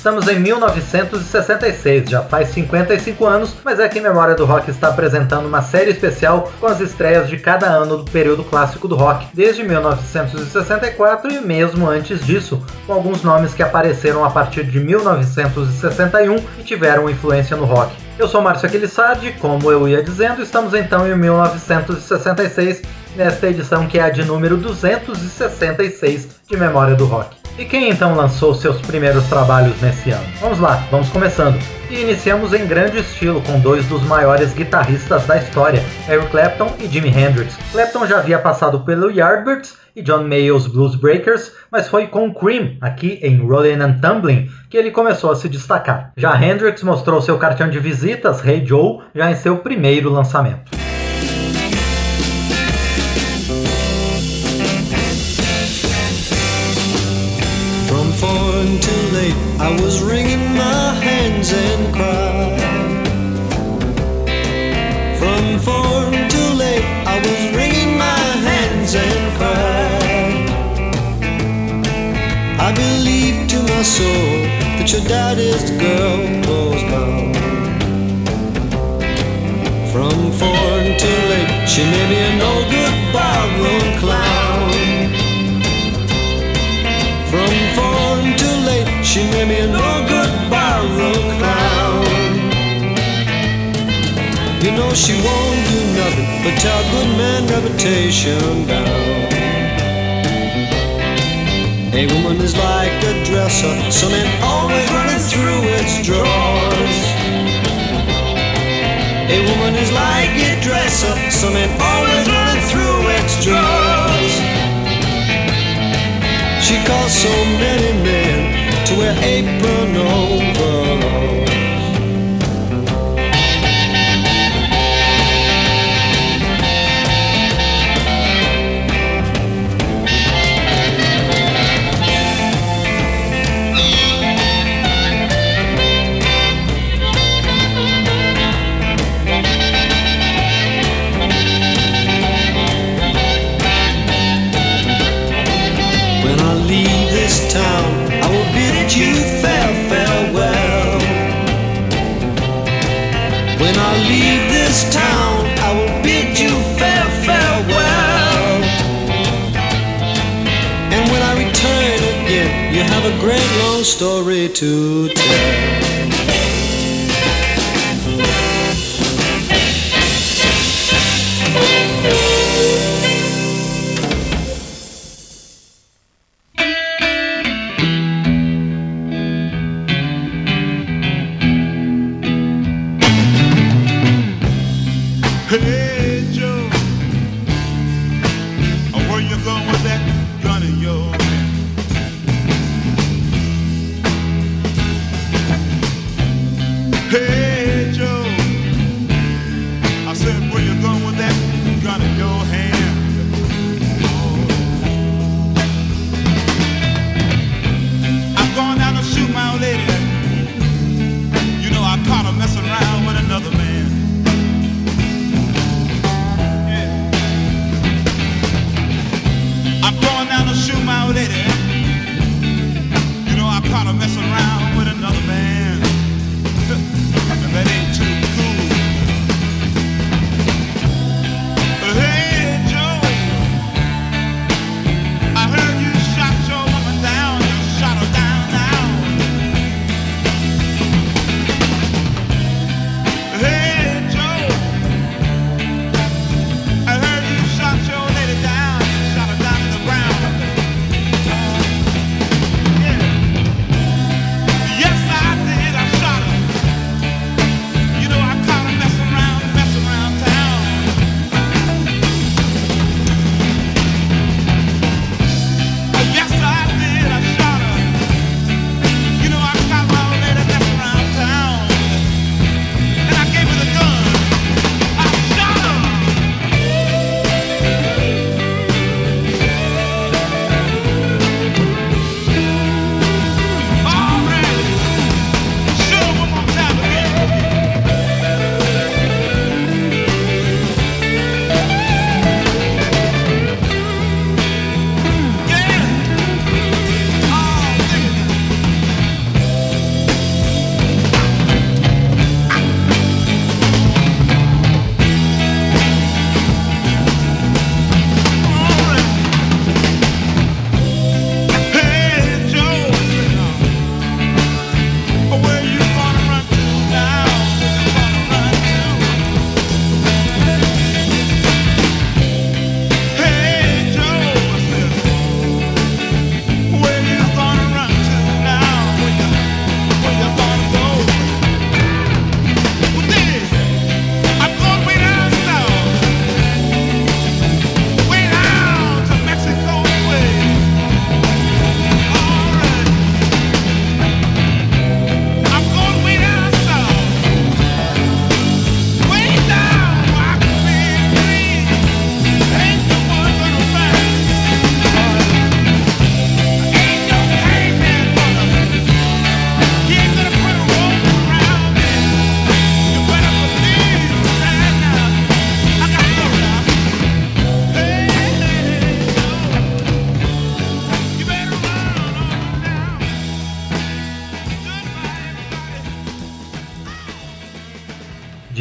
Estamos em 1966, já faz 55 anos, mas é que Memória do Rock está apresentando uma série especial com as estreias de cada ano do período clássico do rock, desde 1964 e mesmo antes disso, com alguns nomes que apareceram a partir de 1961 e tiveram influência no rock. Eu sou Márcio Aquilissardi, como eu ia dizendo, estamos então em 1966, nesta edição que é a de número 266 de Memória do Rock. E quem então lançou seus primeiros trabalhos nesse ano? Vamos lá, vamos começando. E iniciamos em grande estilo com dois dos maiores guitarristas da história, Eric Clapton e Jimi Hendrix. Clapton já havia passado pelo Yardbirds e John Mayall's Blues Breakers, mas foi com Cream, aqui em Rollin' and Tumbling, que ele começou a se destacar. Já Hendrix mostrou seu cartão de visitas, Hey Joe, já em seu primeiro lançamento. Too late. I was wringing my hands and crying. From four till late, I was wringing my hands and crying. I believe to my soul that your daddy's girl was bound. From four until late, she may be a no good barroom clown. You know she won't do nothing but tear good man reputation down. A woman is like a dresser, some man always running through its drawers. A woman is like a dresser, some man always running through its drawers. She calls so many men to wear apron overalls. Story to tell.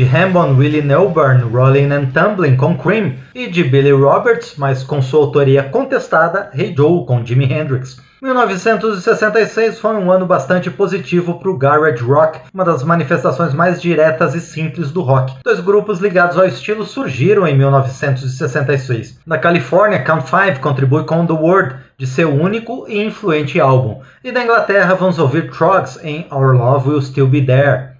Hambon Willie Nelburn Rolling and Tumbling com Cream e de Billy Roberts, mas com sua autoria contestada, Hey Joe com Jimi Hendrix. 1966 foi um ano bastante positivo para o garage rock, uma das manifestações mais diretas e simples do rock. Dois grupos ligados ao estilo surgiram em 1966. Na Califórnia, Count Five contribui com The Word, de seu único e influente álbum. E da Inglaterra vamos ouvir Trogs em Our Love Will Still Be There.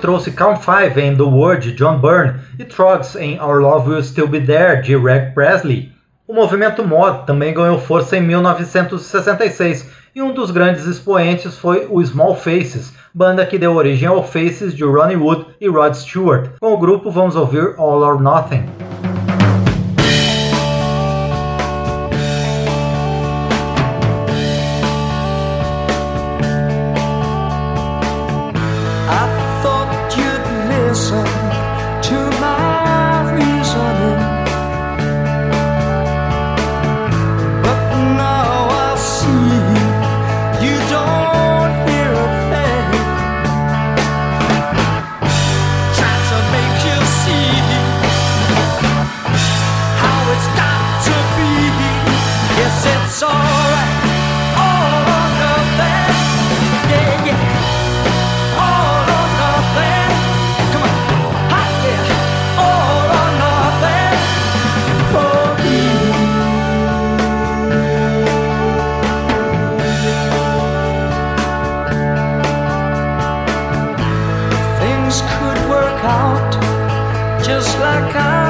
Trouxe Count Five em The Word John Byrne e Trogs em Our Love Will Still Be There de Reg Presley. O movimento mod também ganhou força em 1966 e um dos grandes expoentes foi o Small Faces, banda que deu origem ao Faces de Ronnie Wood e Rod Stewart. Com o grupo vamos ouvir All or Nothing. just like I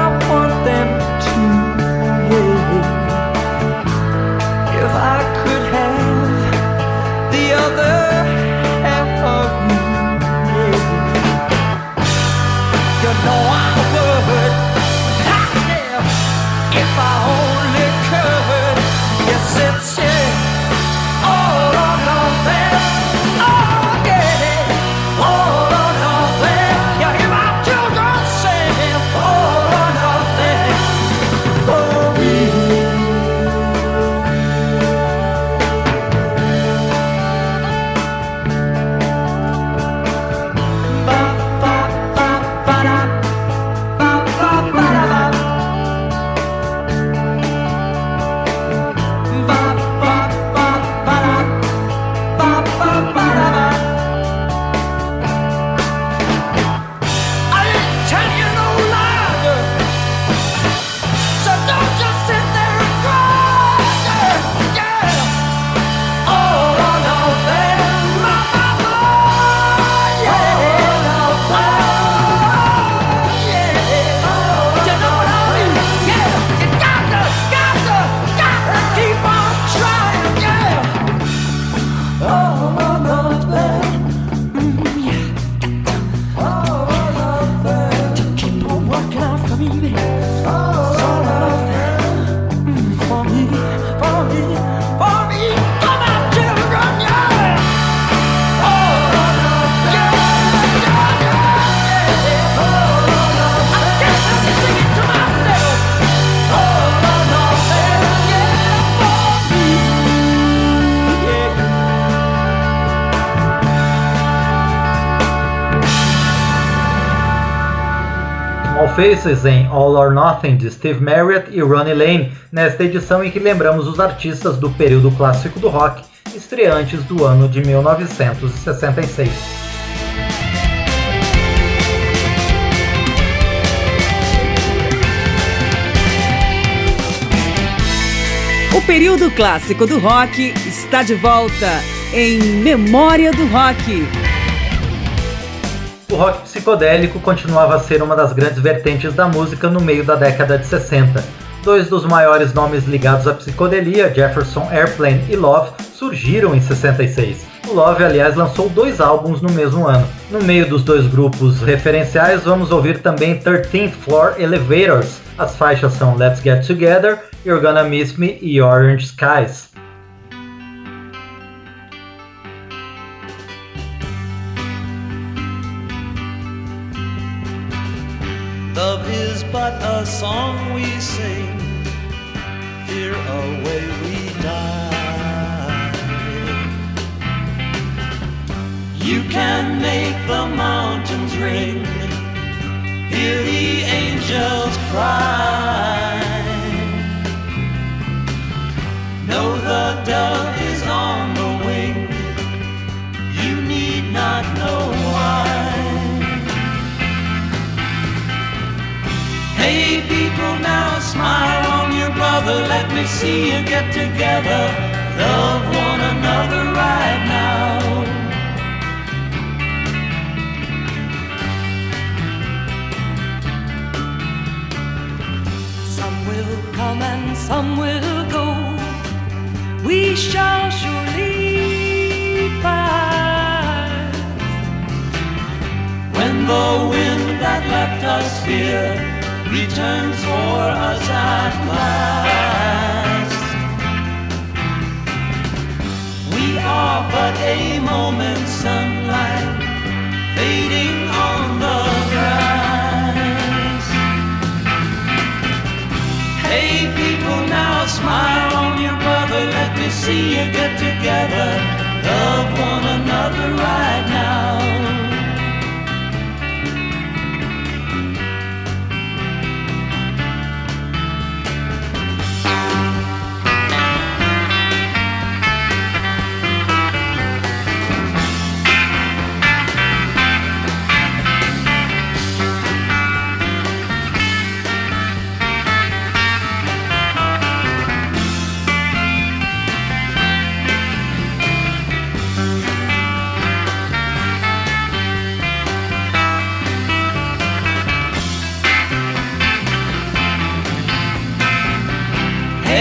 Faces em All or Nothing de Steve Marriott e Ronnie Lane, nesta edição em que lembramos os artistas do período clássico do rock, estreantes do ano de 1966. O período clássico do rock está de volta em Memória do Rock o rock psicodélico continuava a ser uma das grandes vertentes da música no meio da década de 60. Dois dos maiores nomes ligados à psicodelia, Jefferson Airplane e Love, surgiram em 66. O Love, aliás, lançou dois álbuns no mesmo ano. No meio dos dois grupos referenciais, vamos ouvir também 13th Floor Elevators. As faixas são Let's Get Together, You're Gonna Miss Me e Orange Skies. Song we sing, here away we die. You can make the mountains ring, hear the angels cry. see you get together. Love one another right now. Some will come and some will go. We shall surely pass. When the wind that left us here returns for us at last. Are but a moment's sunlight fading on the grass. Hey people, now smile on your brother. Let me see you get together. Love one another right now.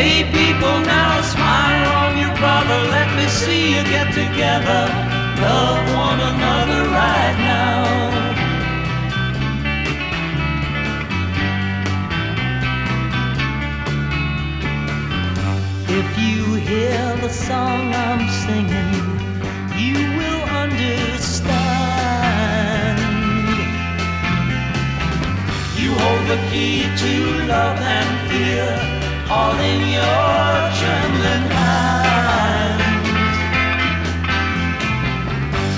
Hey people, now smile on your brother. Let me see you get together. Love one another right now. If you hear the song I'm singing, you will understand. You hold the key to love and all in your trembling hands.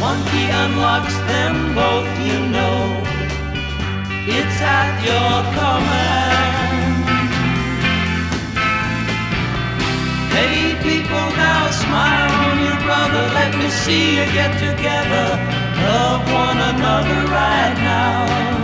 One key unlocks them both, you know. It's at your command. Hey people, now smile on your brother. Let me see you get together. Love one another right now.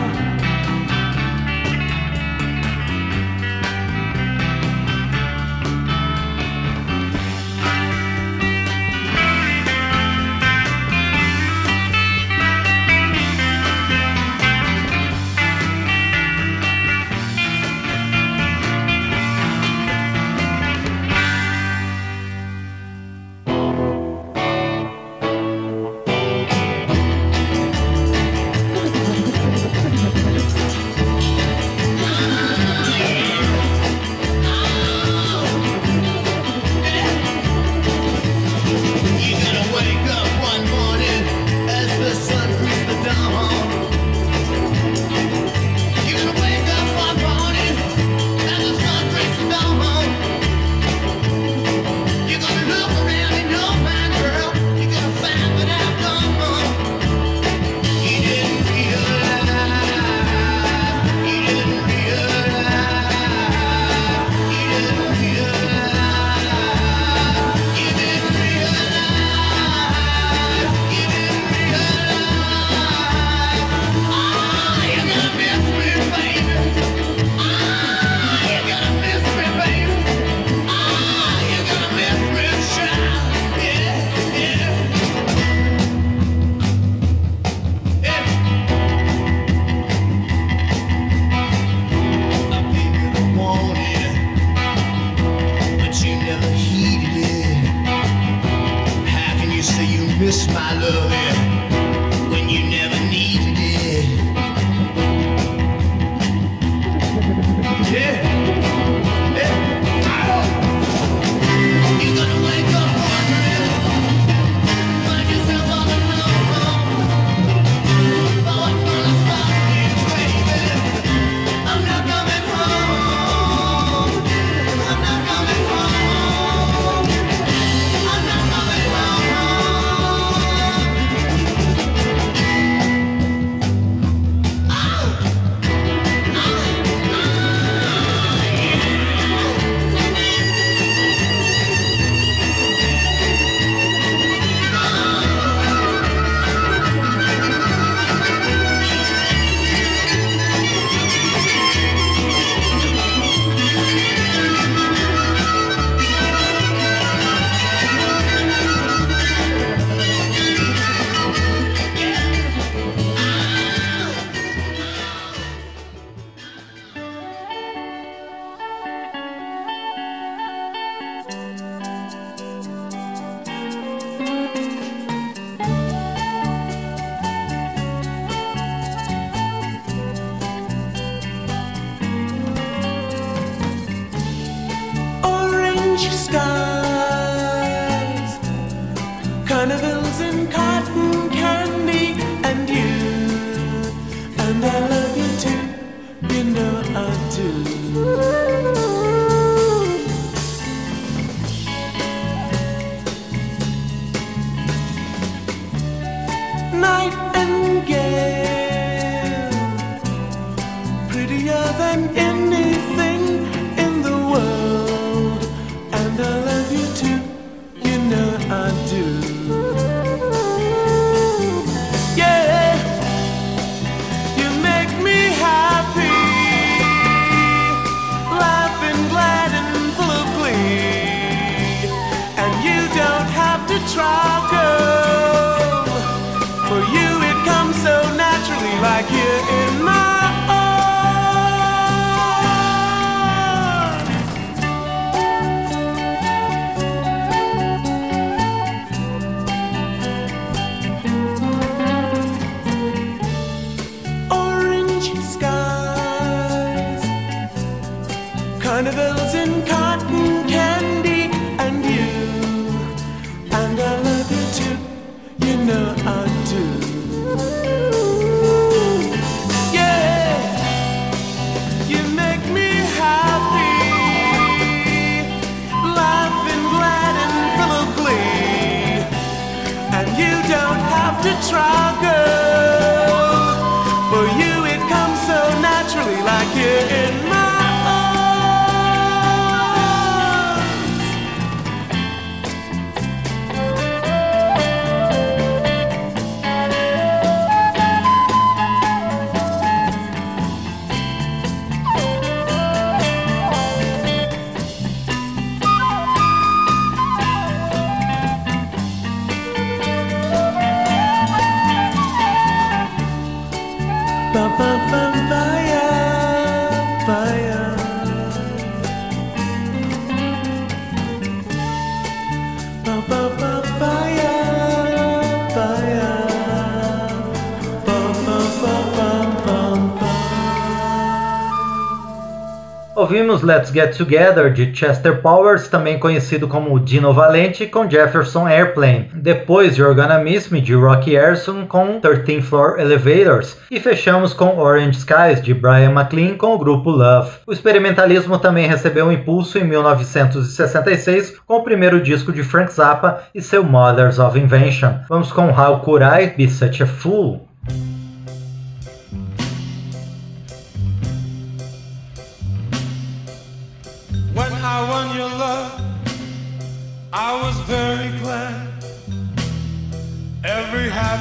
Ouvimos Let's Get Together de Chester Powers, também conhecido como Dino Valente, com Jefferson Airplane. Depois You're Gonna Miss Me de Rocky Erson com 13 Floor Elevators. E fechamos com Orange Skies de Brian McLean com o grupo Love. O experimentalismo também recebeu um impulso em 1966 com o primeiro disco de Frank Zappa e seu Mothers of Invention. Vamos com How Could I Be Such a Fool?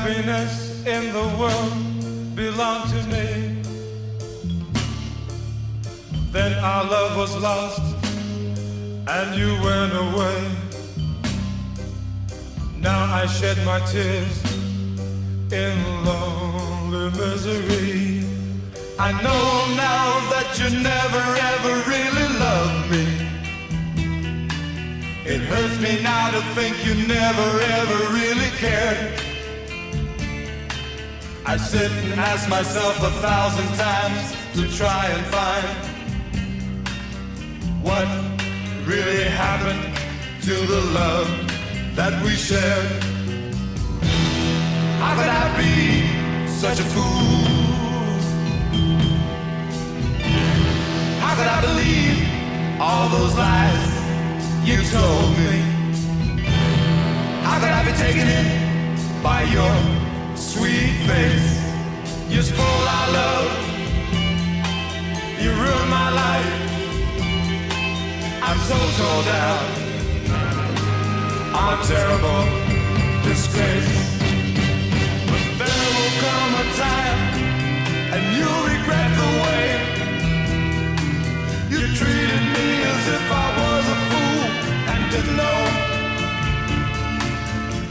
Happiness in the world belonged to me. Then our love was lost, and you went away. Now I shed my tears in lonely misery. I know now that you never ever really loved me. It hurts me now to think you never ever really cared. I sit and ask myself a thousand times to try and find what really happened to the love that we shared. How could I be such a fool? How could I believe all those lies you told me? How could I be taken in by your sweet face? You spoiled our love. You ruined my life. I'm so torn down. I'm terrible disgrace. But there will come a time, and you'll regret the way you treated me as if I was a fool and didn't know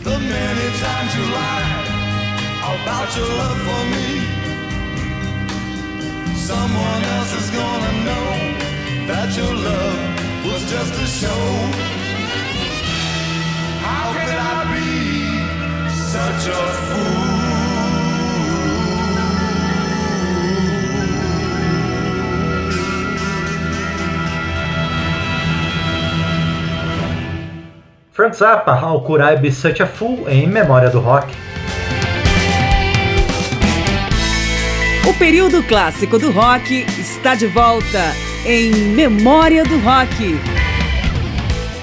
the many times you lied about your love for me. Someone else is gonna know that your love was just a show. How could I be such a fool? Frank Zappa, How Could I Be Such a Fool, em memória do rock. O período clássico do rock está de volta em Memória do Rock.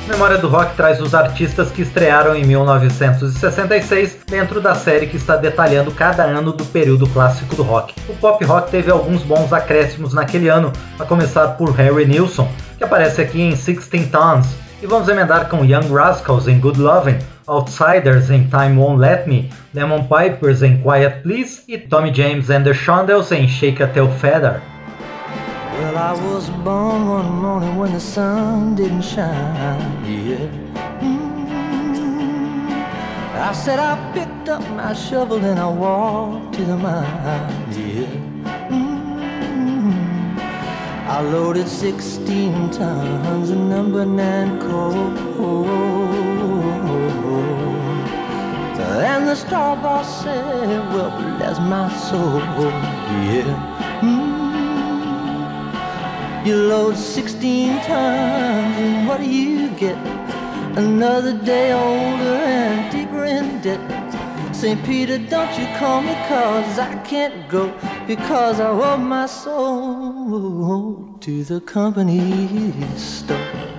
Memória do Rock traz os artistas que estrearam em 1966 dentro da série que está detalhando cada ano do período clássico do rock. O pop rock teve alguns bons acréscimos naquele ano, a começar por Harry Nilsson, que aparece aqui em Sixteen Tons, e vamos emendar com Young Rascals em Good Lovin', Outsiders em Time Won't Let Me, Lemon Pipers em Quiet Please e Tommy James and the Shondells em Shake a Tail Feather. Well, I was born one morning when the sun didn't shine. Yeah. Mm. I said I picked up my shovel and I walked to the mine. Yeah. Mm. I loaded 16 tons of number nine coal. And the star boss said, Well, bless my soul. Yeah. Mm. You load 16 tons, and what do you get? Another day older and deeper in debt. St. Peter, don't you call me, cause I can't go, because I owe my soul to the company store.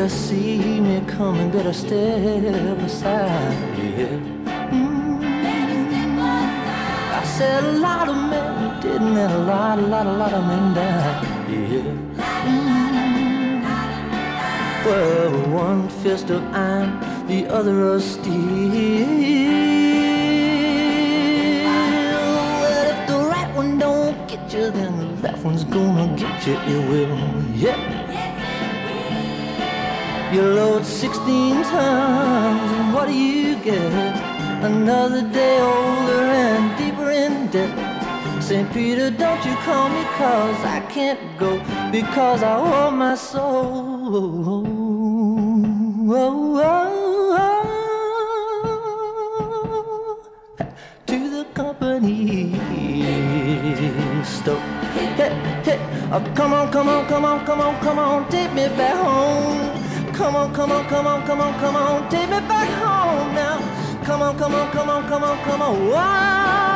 You see me coming, better step aside. Yeah. Mm. I said a lot of men didn't, and a lot, a lot, a lot of men died. Yeah. Mm. Well, one fist of iron, the other of steel. Well, if the right one don't get you, then the left one's gonna get you. It will. Yeah. You load 16 tons, and what do you get? Another day older and deeper in debt. St. Peter, don't you call me, cause I can't go, because I owe my soul. Oh, oh, oh, to the company store. Hey, hey, oh, come on, come on, come on, come on, come on, take me back home. Come on, come on, come on, come on, come on, take me back home now. Come on, come on, come on, come on, come on. One,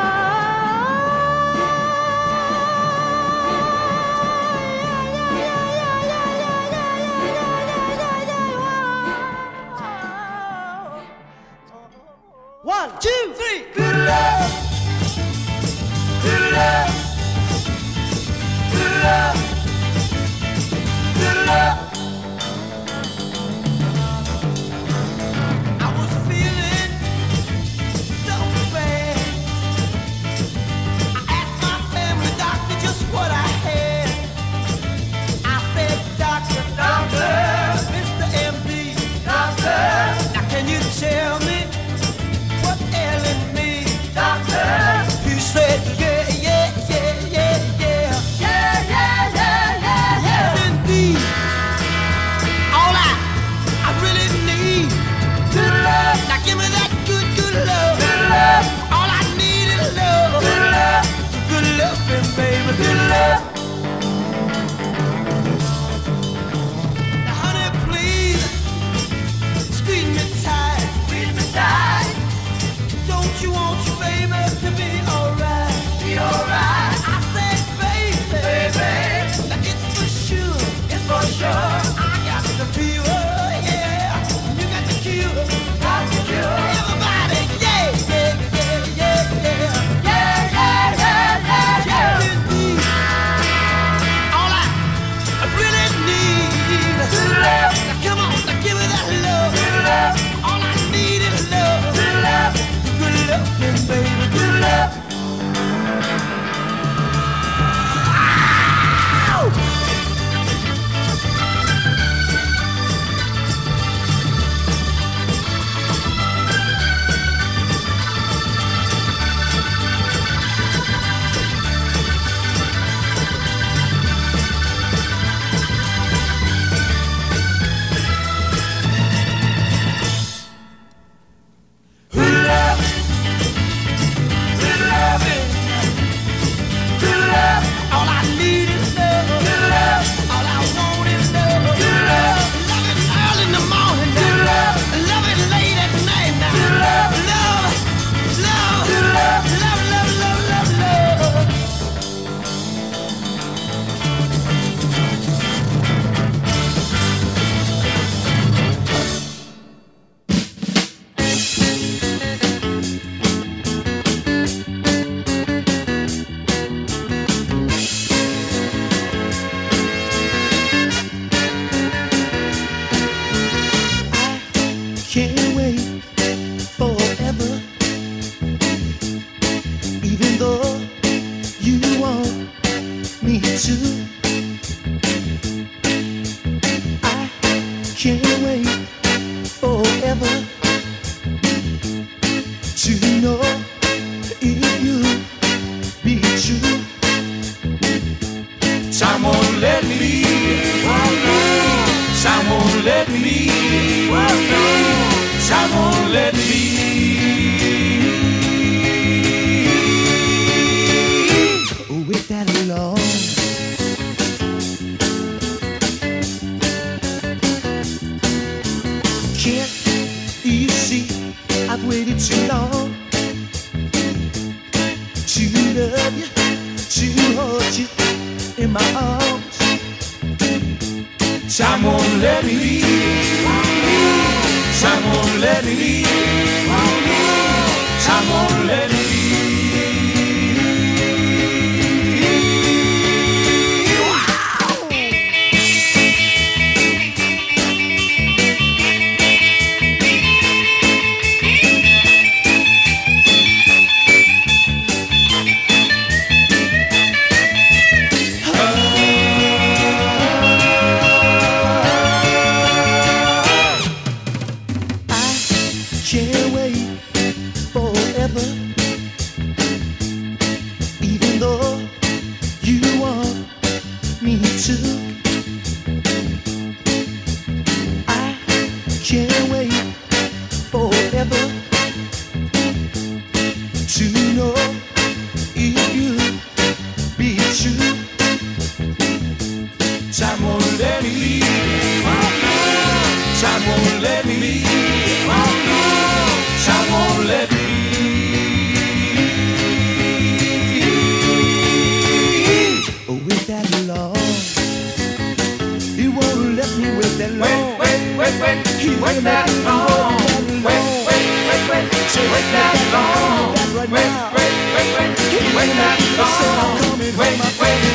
wait that long. Wait, wait, wait, wait, wait that long. Wait, wait, wait, wait, wait that long. Wait, wait.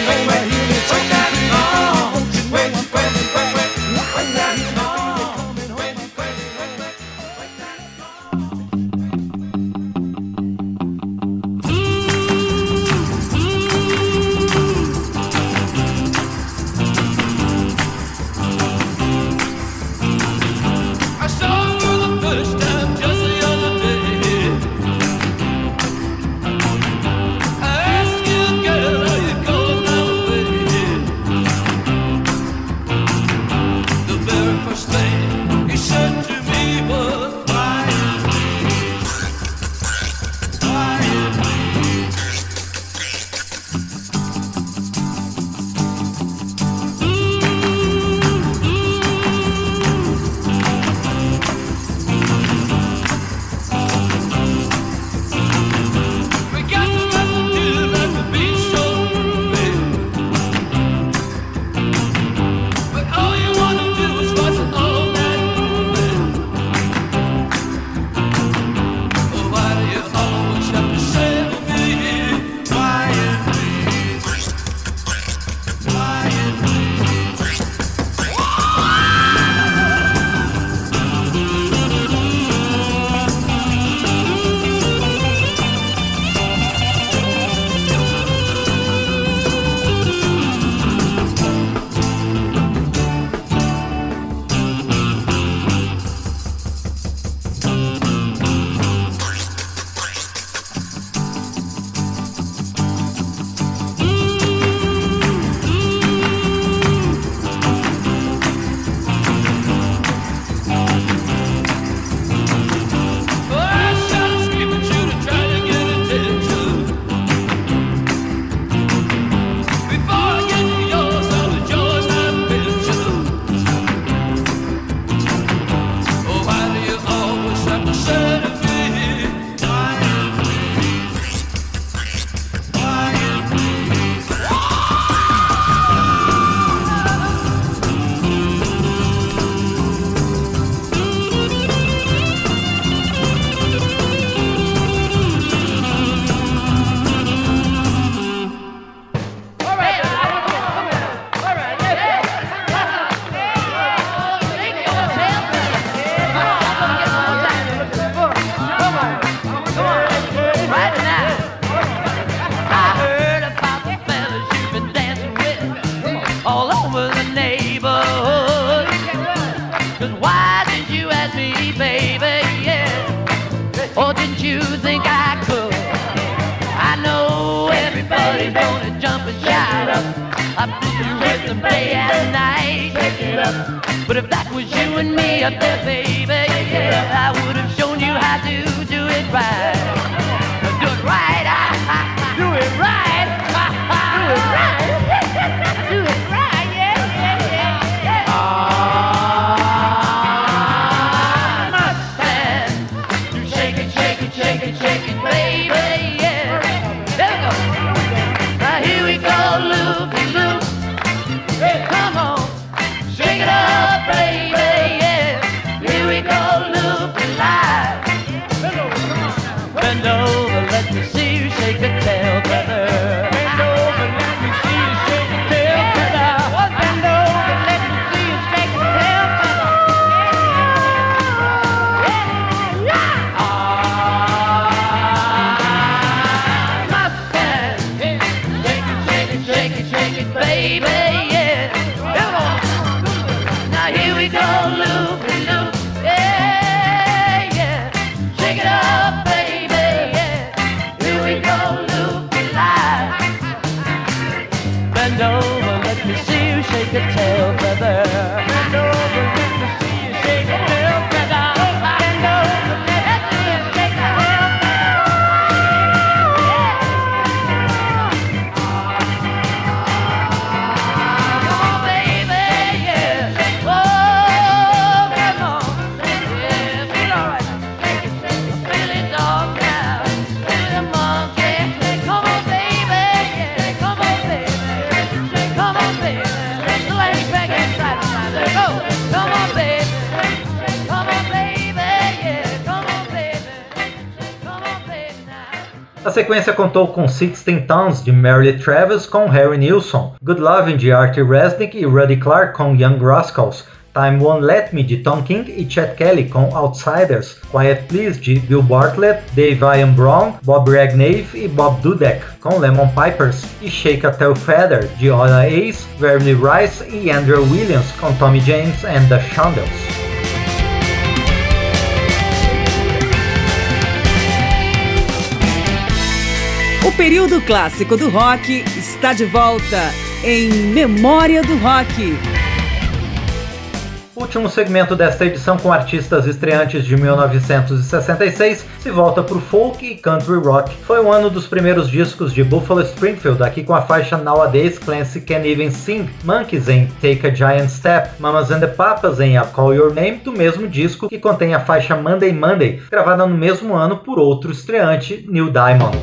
Night. But if that was you and me up there, baby, yeah, I would have shown you how to do it right. Sequência contou com Sixteen Tons de Mary Travis com Harry Nilsson, Good Lovin' de Artie Resnick e Ruddy Clark com Young Rascals, Time Won't Let Me de Tom King e Chet Kelly com Outsiders, Quiet Please de Bill Bartlett, Dave Ian Brown, Bob Ragnave e Bob Dudek com Lemon Pipers e Shake a Tail Feather de Ola Ace, Verily Rice e Andrew Williams com Tommy James and the Shondells. Período clássico do rock está de volta em Memória do Rock. Último segmento desta edição com artistas estreantes de 1966 se volta para o folk e country rock. Foi o ano dos primeiros discos de Buffalo Springfield, aqui com a faixa Nowadays Clancy Can Even Sing, Monkeys em Take a Giant Step, Mamas and the Papas em I Call Your Name, do mesmo disco que contém a faixa Monday Monday, gravada no mesmo ano por outro estreante, Neil Diamond.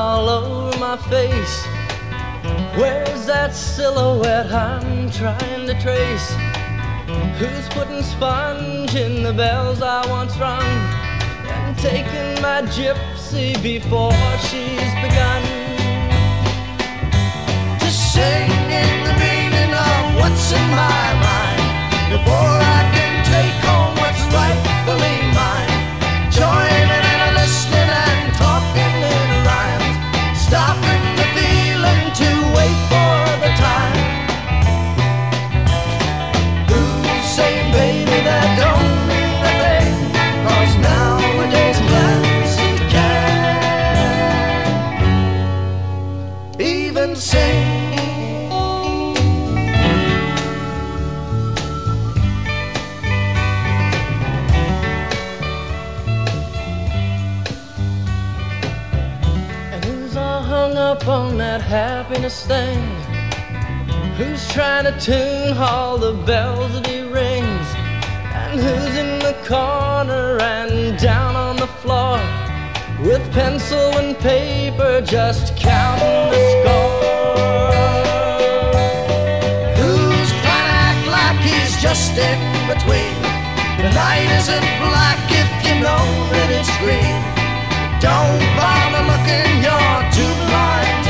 All over my face? Where's that silhouette I'm trying to trace? Who's putting sponge in the bells I once rung and taking my gypsy before she's begun? Just singing the meaning of what's in my mind before happiness thing? Who's trying to tune all the bells that he rings? And who's in the corner and down on the floor with pencil and paper just counting the score? Who's trying to act like he's just in between? The night isn't black if you know that it's green. Don't bother looking, you're too blind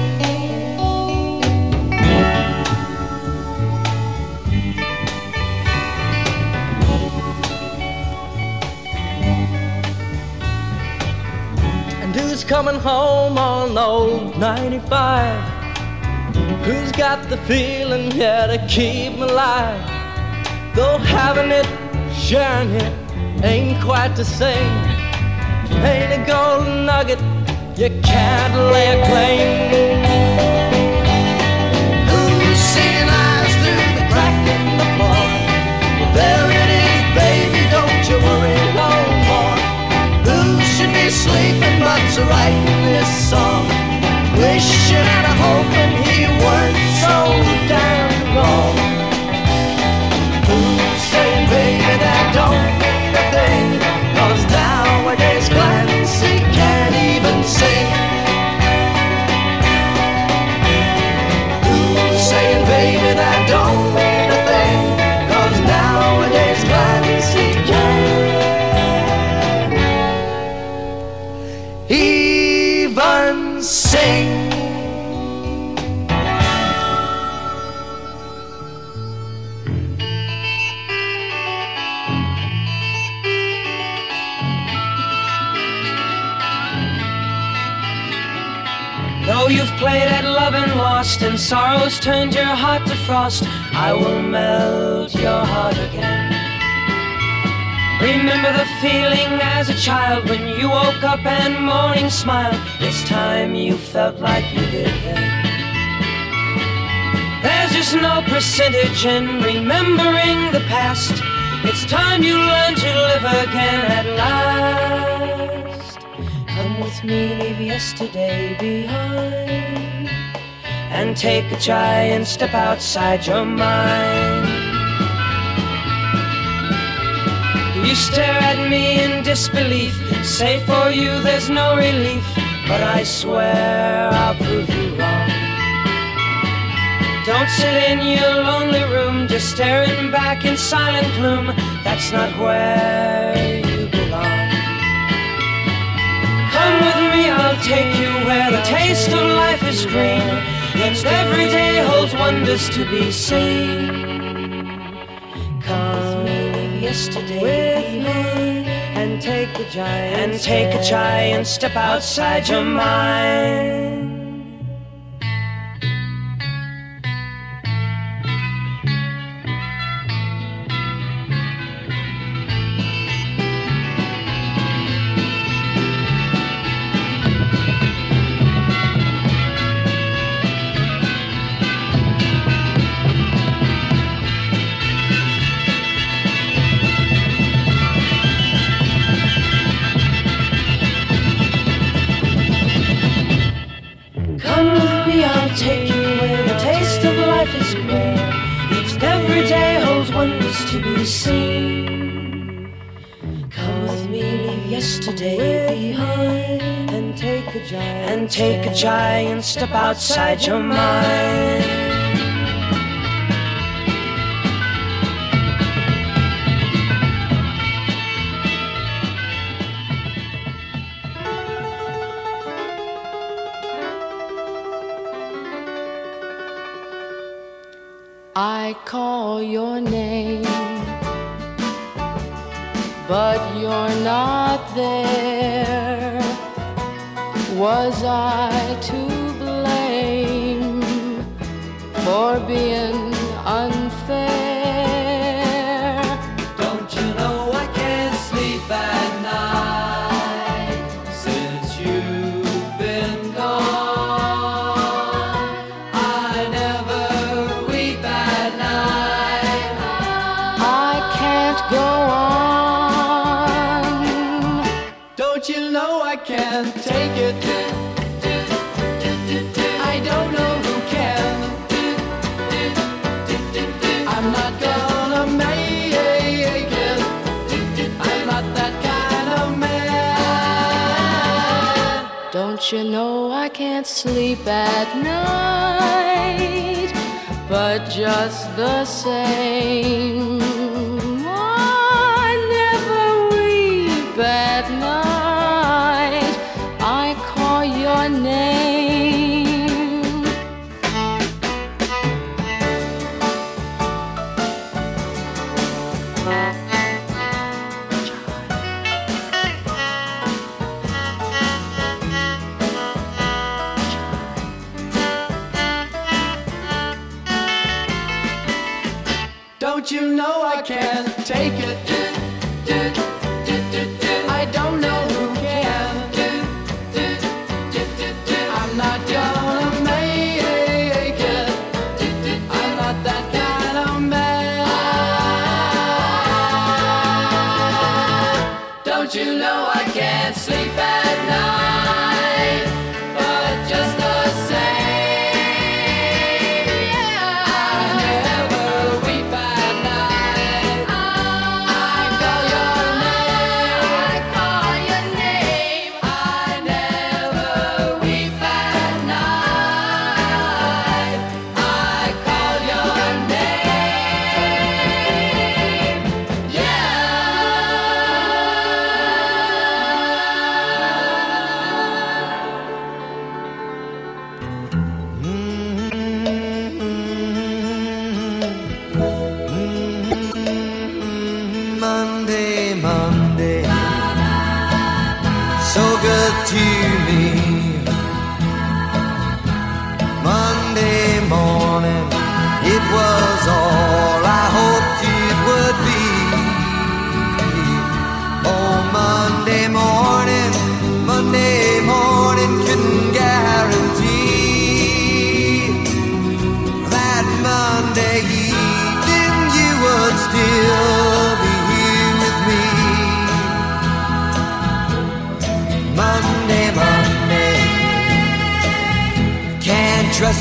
who's coming home on old 95? Who's got the feeling here to keep me alive? Though having it, sharing it, ain't quite the same. Ain't a golden nugget you can't lay a claim. Be sleeping but's writing this song? Wishing and a hoping he weren't so damn wrong. Who's saying, baby, lost, and sorrows turned your heart to frost, I will melt your heart again. Remember the feeling as a child when you woke up and morning smiled. It's time you felt like you did then. There's just no percentage in remembering the past. It's time you learn to live again at last. Come with me, leave yesterday behind, and take a giant step outside your mind. You stare at me in disbelief, say for you there's no relief, but I swear I'll prove you wrong. Don't sit in your lonely room, just staring back in silent gloom. That's not where you belong. Come with me, I'll take you where the taste of life is green, and every day holds wonders to be seen. Come yesterday behind, and take a giant and take a giant step outside your mind. To. Come with me, leave yesterday behind, and take a giant and take a giant step outside your mind. But you're not there. Was I to blame for being unfair? Sleep at night? But just the same, Don't you know I can't take it?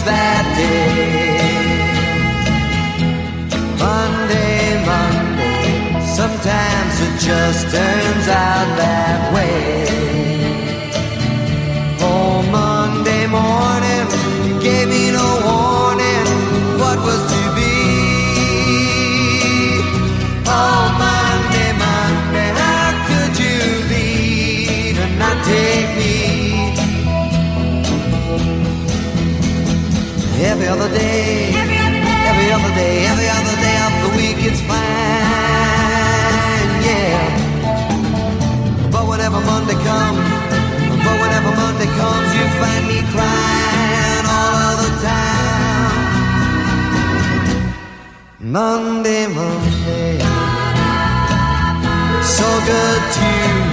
That day. Monday, Monday, sometimes it just turns out that way. Every other day, every other day, every other day of the week, it's fine, yeah. But whenever Monday comes, but whenever Monday comes, you find me crying all of the time. Monday, Monday, so good to me.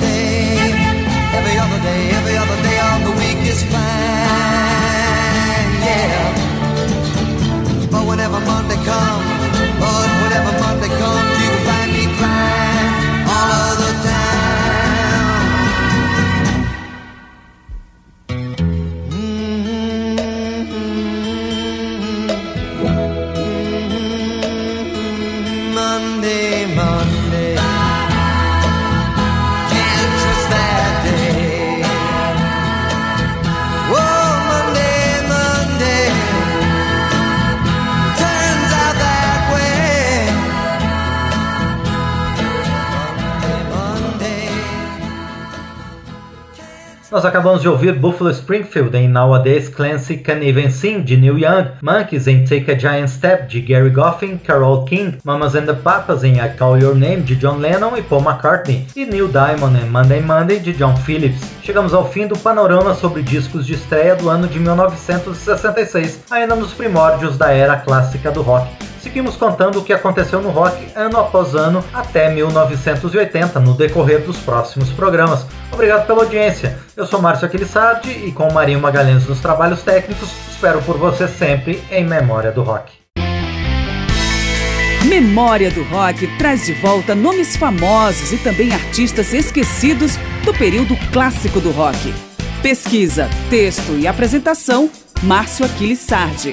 Day, every other day, every other day of the week is fine, yeah. But whenever Monday comes, but whenever Monday Nós acabamos de ouvir Buffalo Springfield em Nowadays Clancy Can Even Sing, de Neil Young, Monkeys em Take a Giant Step, de Gary Goffin, Carole King, Mamas and the Papas em I Call Your Name, de John Lennon e Paul McCartney, e Neil Diamond em Monday Monday, de John Phillips. Chegamos ao fim do panorama sobre discos de estreia do ano de 1966, ainda nos primórdios da era clássica do rock. Seguimos contando o que aconteceu no rock ano após ano até 1980, no decorrer dos próximos programas. Obrigado pela audiência. Eu sou Márcio Aquilissardi e com o Marinho Magalhães nos trabalhos técnicos, espero por você sempre em Memória do Rock. Memória do Rock traz de volta nomes famosos e também artistas esquecidos do período clássico do rock. Pesquisa, texto e apresentação, Márcio Aquiles Sardi.